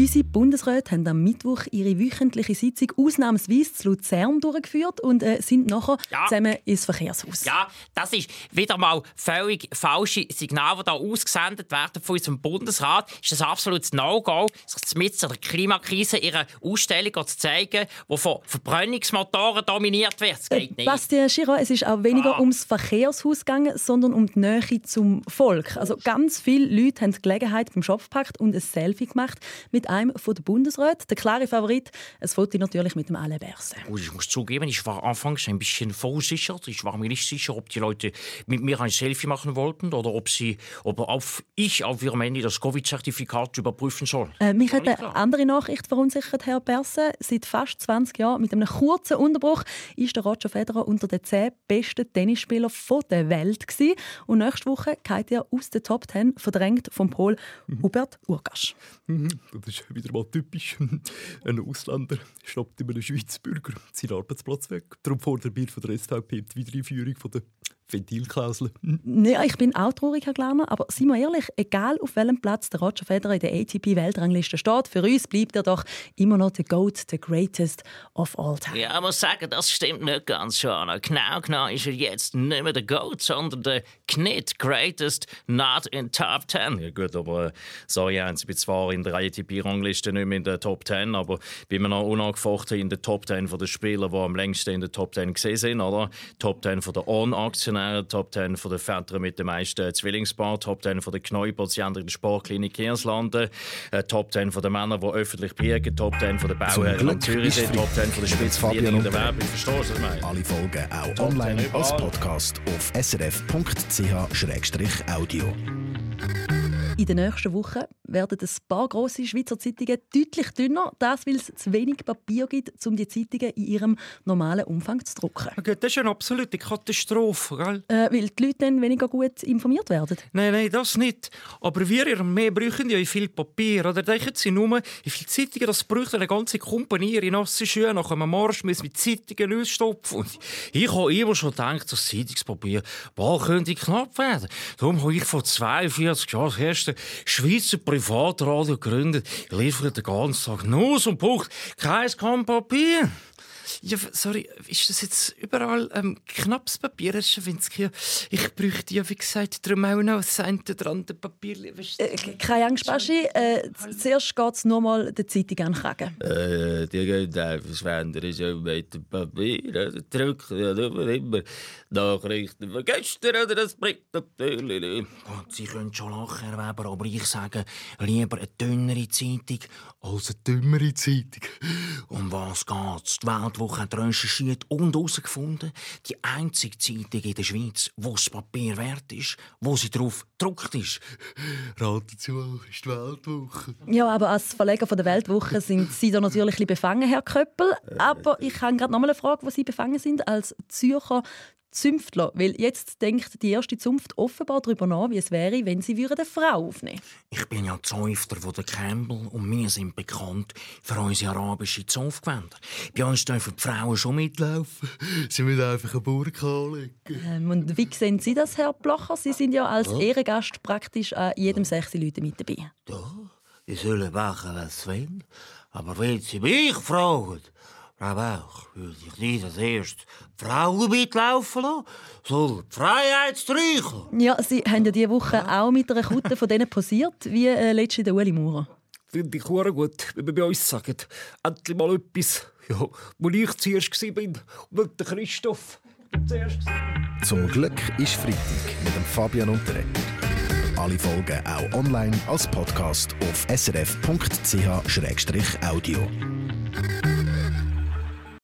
Unsere Bundesräte haben am Mittwoch ihre wöchentliche Sitzung ausnahmsweise zu Luzern durchgeführt und äh, sind nachher Ja. zusammen ins Verkehrshaus. Ja, das ist wieder mal völlig falsche Signal, die da ausgesendet werden von unserem Bundesrat. Ist ein absolutes No-Go, sich mit der Klimakrise ihre Ausstellung zu zeigen, die von Verbrennungsmotoren dominiert wird. Das geht nicht. Bastien Chirac, es ist auch weniger Ah. ums Verkehrshaus gegangen, sondern um die Nähe zum Volk. Also ganz viele Leute haben die Gelegenheit beim Schopf gepackt und ein Selfie gemacht mit einem von den Bundesräten. Der klare Favorit, ein Foto natürlich mit dem Alain Berset. Oh, Ich muss zugeben, ich war anfangs ein bisschen verunsichert. Ich war mir nicht sicher, ob die Leute mit mir ein Selfie machen wollten oder ob sie, ob auf, ich auf ihrem Handy das Covid-Zertifikat überprüfen soll. Äh, mich hat eine klar. andere Nachricht verunsichert, Herr Berset. Seit fast 20 Jahren mit einem kurzen Unterbruch ist der Roger Federer unter den 10 besten Tennisspielern von der Welt gewesen. Und nächste Woche geht er aus den Top 10, verdrängt vom Pol Hubert Urgasch. Mhm, Das ist wieder mal typisch. Ein Ausländer schnappt immer einen Schweizer Bürger seinen Arbeitsplatz weg. Darum fordert wir von der SVP die Wiedereinführung von der Ventilklausel. Ja, ich bin auch traurig, Herr Glarner, aber seien wir ehrlich, egal auf welchem Platz der Roger Federer in der ATP-Weltrangliste steht, für uns bleibt er doch immer noch der GOAT, der Greatest of all time. Ja, ich muss sagen, das stimmt nicht ganz, Jana. Genau genau ist er jetzt nicht mehr der GOAT, sondern der Knit Greatest Not in Top 10. Ja gut, aber äh, sorry, Jens, ich bin zwar in der ATP-Rangliste nicht mehr in der Top 10, aber bin mir noch unangefochten in der Top 10 von den Spielern, die am längsten in der Top 10 gesehen sind, oder? Top 10 von der On-Aktionäre, Top 10 von den Vätern mit den meisten Zwillingspaaren, Top 10 von den Knäupatienten in der Sportklinik Kirslanden, äh, Top 10 von den Männern, die öffentlich prägen, Top 10 von den Bauherren am Zürichsee, ist Top 10 von den Spitzverdiener in der Werbung. Verstehst du, was ich meine? Alle Folgen auch Top online 10 als. Podcast auf srf.ch-audio. In den nächsten Wochen werden ein paar grosse Schweizer Zeitungen deutlich dünner, das weil es zu wenig Papier gibt, um die Zeitungen in ihrem normalen Umfang zu drucken. Okay, das ist eine absolute Katastrophe, gell? Äh, weil die Leute dann weniger gut informiert werden. Nein, nein, das nicht. Aber wir in mehr brauchen ja viel Papier. Oder denken Sie nur, wie viele Zeitungen das braucht eine ganze Kompanie in nassen Schuhe nach einem Marsch müssen mit Zeitungen ausstopfen. Und ich habe immer schon gedacht, das Zeitungspapier bald könnte knapp werden. Darum habe ich vor 42 Jahren das erste Schweizer Privatradio gegründet. Ich liefere den ganzen Tag Nuss und Punkt. Kein Gramm Papier. Ja, sorry, ist das jetzt überall ähm, knappes Papier, Herr Schawinski? Ich bräuchte ja, wie gesagt, darum auch noch das eine oder andere Papier. Weißt du? Äh, keine Angst, Baschi. Äh, zuerst geht es nur mal der Zeitung an den Kragen. Äh, die gehen einfach Schwender ist ja mit dem Papier. oder? Drücken ja immer, immer Nachrichten von gestern oder das bringt natürlich Sie können schon lachen, Herr Weber, aber ich sage lieber eine dünnere Zeitung als eine dümmere Zeitung. Um was geht's? Die Weltwoche hat recherchiert und herausgefunden, die einzige Zeitung in der Schweiz, wo das Papier wert ist, wo sie drauf gedruckt ist. Raten Sie mal, ist die Weltwoche. Ja, aber als Verleger von der Weltwoche sind Sie da natürlich ein bisschen befangen, Herr Köppel. Aber ich habe gerade noch mal eine Frage, wo Sie befangen sind als Zürcher Zünftler. Weil jetzt denkt die erste Zunft offenbar darüber nach, wie es wäre, wenn sie eine Frau aufnehmen Ich bin ja Zäufter von der Campbell und wir sind bekannt für unsere arabischen Zunftgewänder. Bei uns dürfen die Frauen schon mitlaufen. Sie müssen einfach eine Burka anlegen. ähm, Und wie sehen Sie das, Herr Blocher? Sie sind ja als Ehrengast praktisch an jedem sechs Leute mit dabei. Ja, die sollen machen, was sie wollen. Aber wenn sie mich fragen, Frau Bauch, würde ich nicht als erstes die Frauen mitlaufen lassen, sondern die Freiheitsstreichen. Ja, Sie haben ja diese Woche auch mit einer Kutte von denen posiert, wie äh, letztens der Ueli Maurer. Finde ich hure gut, wenn wir bei uns sagen. Endlich mal etwas, ja, wo ich zuerst war und nicht der Christoph. Zuerst. Zum Glück ist Freitag mit dem Fabian Unterreger. Alle Folgen auch online als Podcast auf srf.ch-audio.